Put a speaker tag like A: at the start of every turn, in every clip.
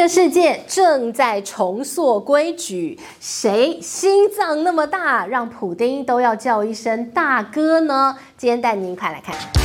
A: 这世界正在重塑规矩，谁心脏那么大，让普丁都要叫一声大哥呢？今天带您一块来看。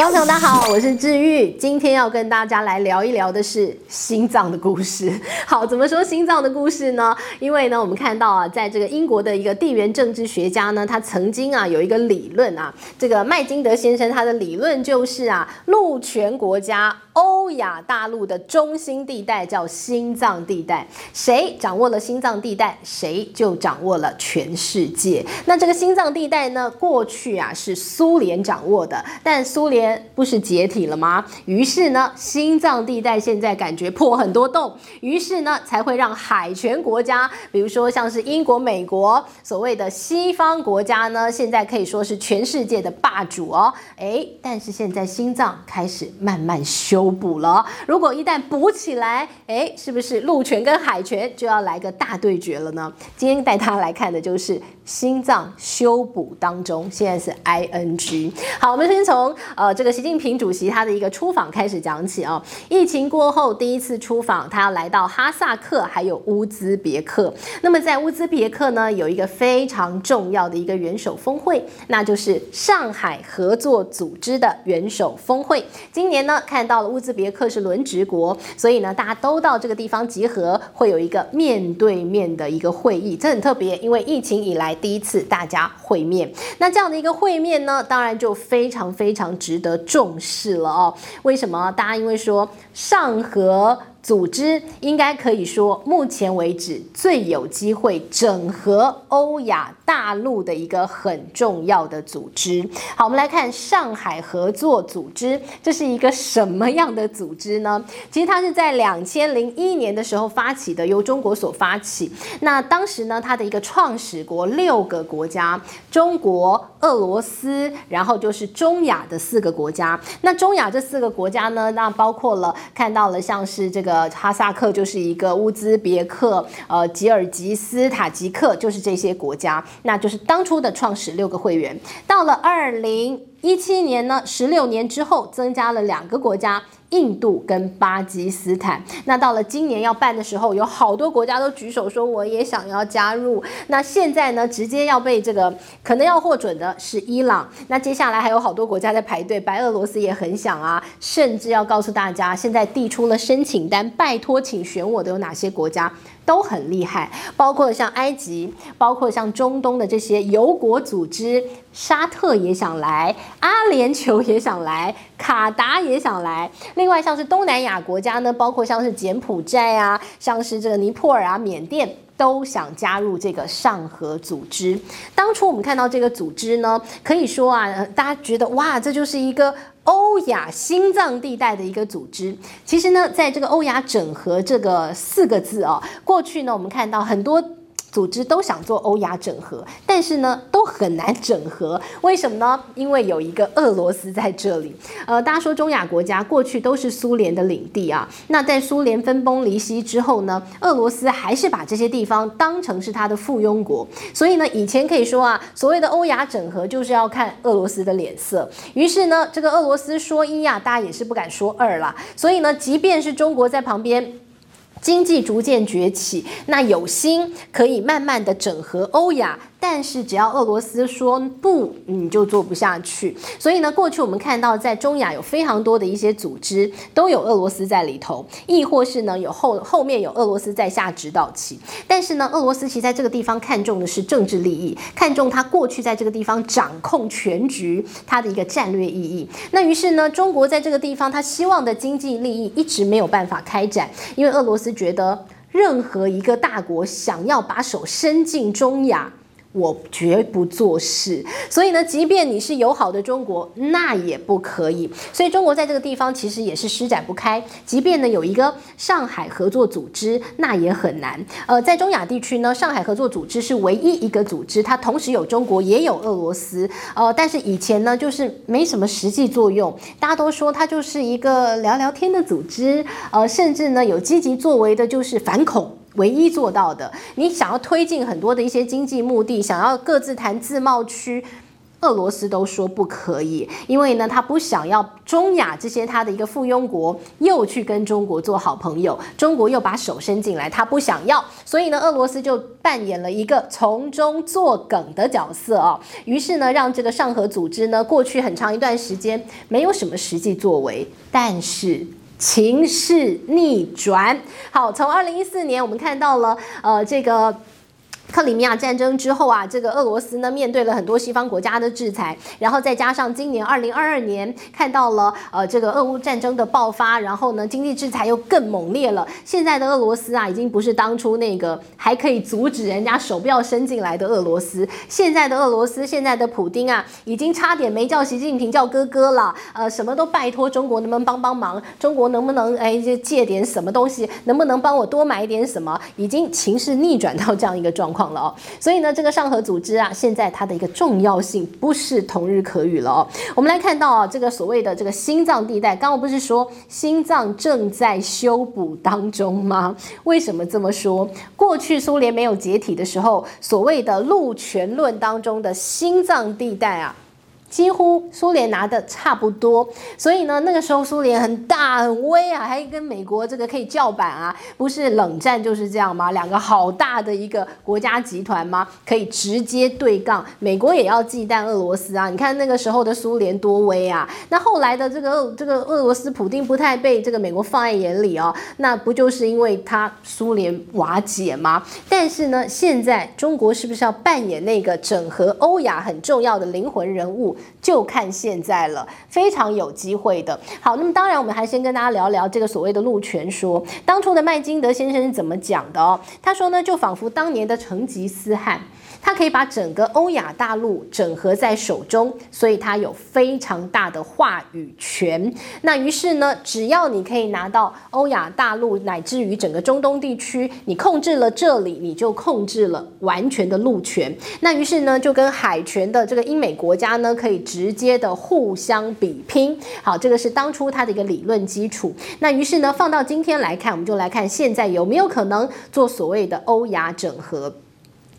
A: 观众，大家好，我是治愈，今天要跟大家来聊一聊的是心脏的故事。好，怎么说心脏的故事呢？因为呢，我们看到啊，在这个英国的一个地缘政治学家呢，他曾经啊有一个理论啊，这个麦金德先生他的理论就是啊，陆权国家。欧亚大陆的中心地带叫心脏地带，谁掌握了心脏地带，谁就掌握了全世界。那这个心脏地带呢，过去啊是苏联掌握的，但苏联不是解体了吗？于是呢，心脏地带现在感觉破很多洞，于是呢，才会让海权国家，比如说像是英国、美国，所谓的西方国家呢，现在可以说是全世界的霸主哦。诶，但是现在心脏开始慢慢修。补了，如果一旦补起来，诶，是不是陆权跟海权就要来个大对决了呢？今天带大家来看的就是心脏修补当中，现在是 ing。好，我们先从呃这个习近平主席他的一个出访开始讲起、哦。疫情过后第一次出访，他要来到哈萨克还有乌兹别克。那么在乌兹别克呢，有一个非常重要的一个元首峰会，那就是上海合作组织的元首峰会。今年呢，看到了。乌兹别克是轮值国，所以呢，大家都到这个地方集合，会有一个面对面的一个会议，这很特别，因为疫情以来第一次大家会面。那这样的一个会面呢，当然就非常非常值得重视了哦。为什么？大家因为说上合。组织应该可以说，目前为止最有机会整合欧亚大陆的一个很重要的组织。好，我们来看上海合作组织，这是一个什么样的组织呢？其实它是在两千零一年的时候发起的，由中国所发起。那当时呢，它的一个创始国六个国家：中国、俄罗斯，然后就是中亚的四个国家。那中亚这四个国家呢，那包括了看到了像是这个。哈萨克就是一个，乌兹别克、呃，吉尔吉斯、塔吉克就是这些国家，那就是当初的创始六个会员。到了二零一七年呢，十六年之后增加了两个国家。印度跟巴基斯坦，那到了今年要办的时候，有好多国家都举手说我也想要加入。那现在呢，直接要被这个可能要获准的是伊朗。那接下来还有好多国家在排队，白俄罗斯也很想啊，甚至要告诉大家，现在递出了申请单，拜托请选我的有哪些国家？都很厉害，包括像埃及，包括像中东的这些油国组织，沙特也想来，阿联酋也想来，卡达也想来。另外像是东南亚国家呢，包括像是柬埔寨啊，像是这个尼泊尔啊、缅甸。都想加入这个上合组织。当初我们看到这个组织呢，可以说啊，大家觉得哇，这就是一个欧亚心脏地带的一个组织。其实呢，在这个欧亚整合这个四个字啊，过去呢，我们看到很多。组织都想做欧亚整合，但是呢，都很难整合。为什么呢？因为有一个俄罗斯在这里。呃，大家说中亚国家过去都是苏联的领地啊。那在苏联分崩离析之后呢，俄罗斯还是把这些地方当成是他的附庸国。所以呢，以前可以说啊，所谓的欧亚整合就是要看俄罗斯的脸色。于是呢，这个俄罗斯说一啊，大家也是不敢说二啦。所以呢，即便是中国在旁边。经济逐渐崛起，那有心可以慢慢的整合欧亚。但是只要俄罗斯说不，你就做不下去。所以呢，过去我们看到在中亚有非常多的一些组织都有俄罗斯在里头，亦或是呢有后后面有俄罗斯在下指导棋。但是呢，俄罗斯其实在这个地方看重的是政治利益，看重他过去在这个地方掌控全局，他的一个战略意义。那于是呢，中国在这个地方他希望的经济利益一直没有办法开展，因为俄罗斯觉得任何一个大国想要把手伸进中亚。我绝不做事，所以呢，即便你是友好的中国，那也不可以。所以中国在这个地方其实也是施展不开。即便呢有一个上海合作组织，那也很难。呃，在中亚地区呢，上海合作组织是唯一一个组织，它同时有中国也有俄罗斯。呃，但是以前呢就是没什么实际作用，大家都说它就是一个聊聊天的组织。呃，甚至呢有积极作为的就是反恐。唯一做到的，你想要推进很多的一些经济目的，想要各自谈自贸区，俄罗斯都说不可以，因为呢，他不想要中亚这些他的一个附庸国又去跟中国做好朋友，中国又把手伸进来，他不想要，所以呢，俄罗斯就扮演了一个从中作梗的角色啊。于是呢，让这个上合组织呢，过去很长一段时间没有什么实际作为，但是情势逆转。好，从二零一四年我们看到了，呃，这个。克里米亚战争之后啊，这个俄罗斯呢，面对了很多西方国家的制裁，然后再加上今年二零二二年看到了呃这个俄乌战争的爆发，然后呢经济制裁又更猛烈了。现在的俄罗斯啊，已经不是当初那个还可以阻止人家手不要伸进来的俄罗斯。现在的俄罗斯，现在的普丁啊，已经差点没叫习近平叫哥哥了。呃，什么都拜托中国能不能帮帮忙？中国能不能哎借点什么东西？能不能帮我多买点什么？已经情势逆转到这样一个状况。了哦，所以呢，这个上合组织啊，现在它的一个重要性不是同日可语了哦。我们来看到啊，这个所谓的这个心脏地带，刚刚不是说心脏正在修补当中吗？为什么这么说？过去苏联没有解体的时候，所谓的陆权论当中的心脏地带啊。几乎苏联拿的差不多，所以呢，那个时候苏联很大很威啊，还跟美国这个可以叫板啊，不是冷战就是这样吗？两个好大的一个国家集团吗？可以直接对杠，美国也要忌惮俄罗斯啊！你看那个时候的苏联多威啊！那后来的这个这个俄罗斯普丁不太被这个美国放在眼里哦，那不就是因为他苏联瓦解吗？但是呢，现在中国是不是要扮演那个整合欧亚很重要的灵魂人物？就看现在了，非常有机会的。好，那么当然，我们还先跟大家聊聊这个所谓的路权说。当初的麦金德先生是怎么讲的哦？他说呢，就仿佛当年的成吉思汗。它可以把整个欧亚大陆整合在手中，所以它有非常大的话语权。那于是呢，只要你可以拿到欧亚大陆乃至于整个中东地区，你控制了这里，你就控制了完全的陆权。那于是呢，就跟海权的这个英美国家呢，可以直接的互相比拼。好，这个是当初它的一个理论基础。那于是呢，放到今天来看，我们就来看现在有没有可能做所谓的欧亚整合。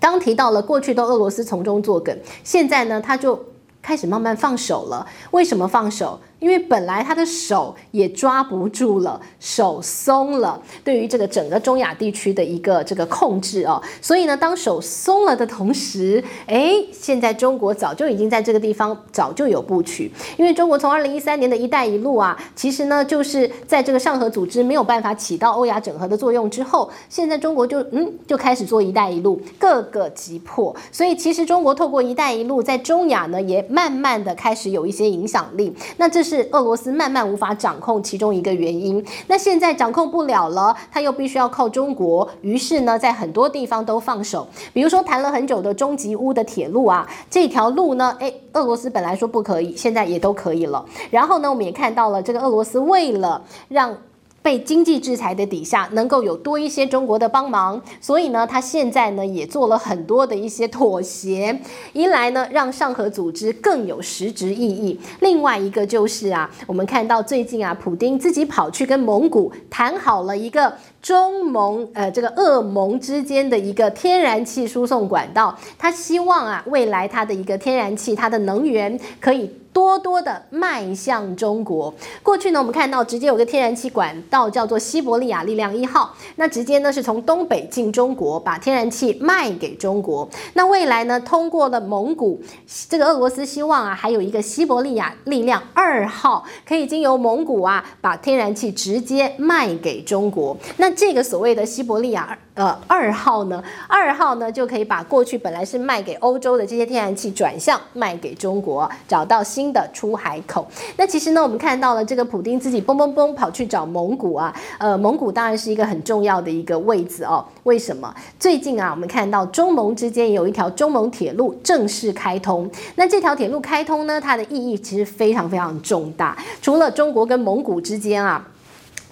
A: 刚提到了过去都俄罗斯从中作梗，现在呢，他就开始慢慢放手了。为什么放手？因为本来他的手也抓不住了，手松了，对于这个整个中亚地区的一个这个控制哦，所以呢，当手松了的同时，哎，现在中国早就已经在这个地方早就有布局，因为中国从二零一三年的一带一路啊，其实呢就是在这个上合组织没有办法起到欧亚整合的作用之后，现在中国就嗯就开始做一带一路，各个击破，所以其实中国透过一带一路在中亚呢也慢慢的开始有一些影响力，那这是。是俄罗斯慢慢无法掌控其中一个原因。那现在掌控不了了，他又必须要靠中国。于是呢，在很多地方都放手，比如说谈了很久的中吉乌的铁路啊，这条路呢，诶，俄罗斯本来说不可以，现在也都可以了。然后呢，我们也看到了这个俄罗斯为了让。被经济制裁的底下，能够有多一些中国的帮忙，所以呢，他现在呢也做了很多的一些妥协，一来呢让上合组织更有实质意义，另外一个就是啊，我们看到最近啊，普丁自己跑去跟蒙古谈好了一个中蒙呃这个俄蒙之间的一个天然气输送管道，他希望啊未来他的一个天然气，它的能源可以。多多的迈向中国。过去呢，我们看到直接有个天然气管道叫做西伯利亚力量一号，那直接呢是从东北进中国，把天然气卖给中国。那未来呢，通过了蒙古，这个俄罗斯希望啊，还有一个西伯利亚力量二号，可以经由蒙古啊，把天然气直接卖给中国。那这个所谓的西伯利亚呃二号呢，二号呢就可以把过去本来是卖给欧洲的这些天然气转向卖给中国，找到新。的出海口。那其实呢，我们看到了这个普丁自己蹦蹦蹦跑去找蒙古啊，呃，蒙古当然是一个很重要的一个位置哦。为什么？最近啊，我们看到中蒙之间有一条中蒙铁路正式开通。那这条铁路开通呢，它的意义其实非常非常重大。除了中国跟蒙古之间啊。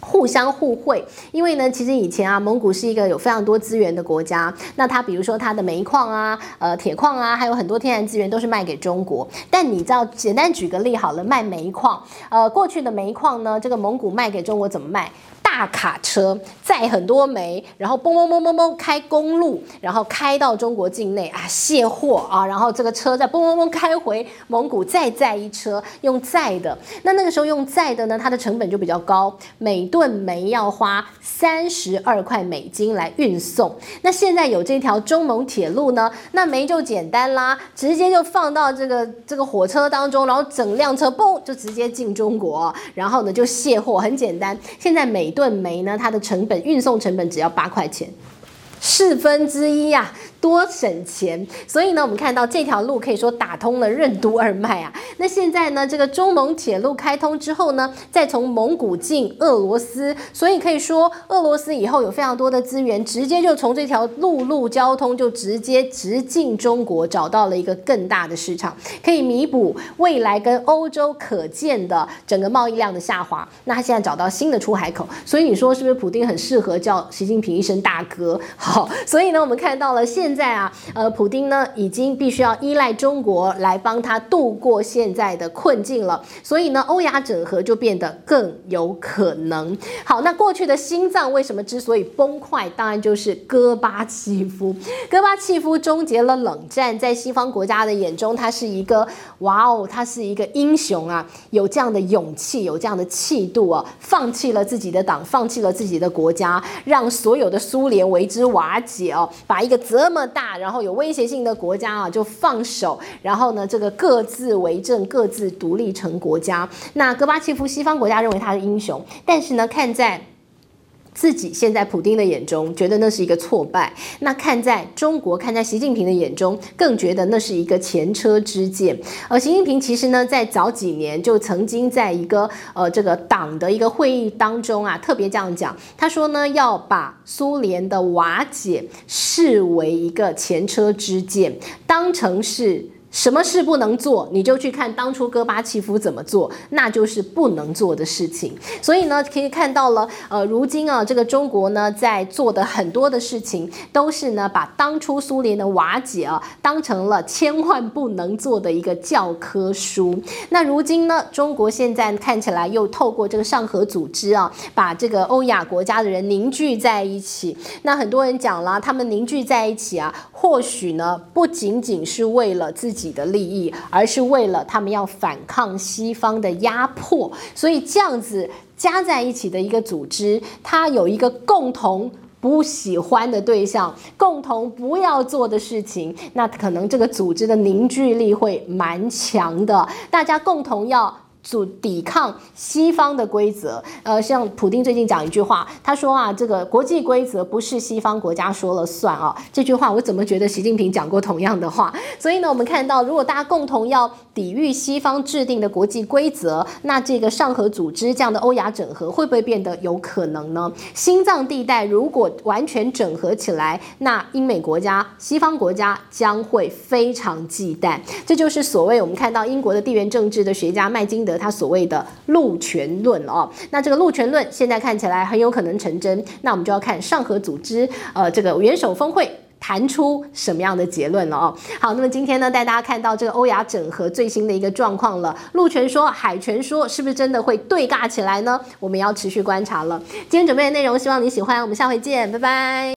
A: 互相互惠，因为呢，其实以前啊，蒙古是一个有非常多资源的国家。那它比如说它的煤矿啊、呃铁矿啊，还有很多天然资源都是卖给中国。但你知道，简单举个例好了，卖煤矿，呃，过去的煤矿呢，这个蒙古卖给中国怎么卖？大卡车载很多煤，然后嘣嘣嘣嘣嘣开公路，然后开到中国境内啊卸货啊，然后这个车再嘣嘣嘣开回蒙古，再载一车用载的。那那个时候用载的呢，它的成本就比较高，每吨煤要花三十二块美金来运送。那现在有这条中蒙铁路呢，那煤就简单啦，直接就放到这个这个火车当中，然后整辆车嘣就直接进中国，然后呢就卸货，很简单。现在每吨煤呢，它的成本运送成本只要八块钱。四分之一呀、多省钱！所以呢，我们看到这条路可以说打通了任督二脉啊。那现在呢，这个中蒙铁路开通之后呢，再从蒙古进俄罗斯，所以可以说俄罗斯以后有非常多的资源，直接就从这条陆路交通就直接直进中国，找到了一个更大的市场，可以弥补未来跟欧洲可见的整个贸易量的下滑。那他现在找到新的出海口，所以你说是不是普丁很适合叫习近平一声大哥？好，所以呢，我们看到了现在啊，呃，普丁呢已经必须要依赖中国来帮他度过现在的困境了。所以呢，欧亚整合就变得更有可能。好，那过去的心脏为什么之所以崩坏，当然就是戈巴契夫。戈巴契夫终结了冷战，在西方国家的眼中，他是一个哇哦，他是一个英雄啊，有这样的勇气，有这样的气度啊，放弃了自己的党，放弃了自己的国家，让所有的苏联为之。瓦解哦，把一个这么大，然后有威胁性的国家啊，就放手，然后呢，这个各自为政，各自独立成国家。那戈巴契夫，西方国家认为他是英雄，但是呢，看在。自己现在普丁的眼中觉得那是一个挫败，那看在中国，看在习近平的眼中，更觉得那是一个前车之鉴。而习近平其实呢，在早几年就曾经在一个呃这个党的一个会议当中啊，特别这样讲，他说呢，要把苏联的瓦解视为一个前车之鉴，当成是。什么事不能做，你就去看当初戈巴契夫怎么做，那就是不能做的事情。所以呢，可以看到了，呃，如今啊，这个中国呢，在做的很多的事情，都是呢，把当初苏联的瓦解啊，当成了千万不能做的一个教科书。那如今呢，中国现在看起来又透过这个上合组织啊，把这个欧亚国家的人凝聚在一起。那很多人讲了，他们凝聚在一起啊，或许呢，不仅仅是为了自己。的利益，而是为了他们要反抗西方的压迫，所以这样子加在一起的一个组织，它有一个共同不喜欢的对象，共同不要做的事情，那可能这个组织的凝聚力会蛮强的，大家共同要。阻抵抗西方的规则，呃，像普丁最近讲一句话，他说啊，这个国际规则不是西方国家说了算啊。这句话我怎么觉得习近平讲过同样的话？所以呢，我们看到，如果大家共同要抵御西方制定的国际规则，那这个上合组织这样的欧亚整合会不会变得有可能呢？心脏地带如果完全整合起来，那英美国家、西方国家将会非常忌惮。这就是所谓我们看到英国的地缘政治的学家麦金德。他所谓的陆权论哦，那这个陆权论现在看起来很有可能成真，那我们就要看上合组织呃这个元首峰会谈出什么样的结论了哦。好，那么今天呢，带大家看到这个欧亚整合最新的一个状况了，陆权说海权说是不是真的会对尬起来呢？我们要持续观察了。今天准备的内容，希望你喜欢，我们下回见，拜拜。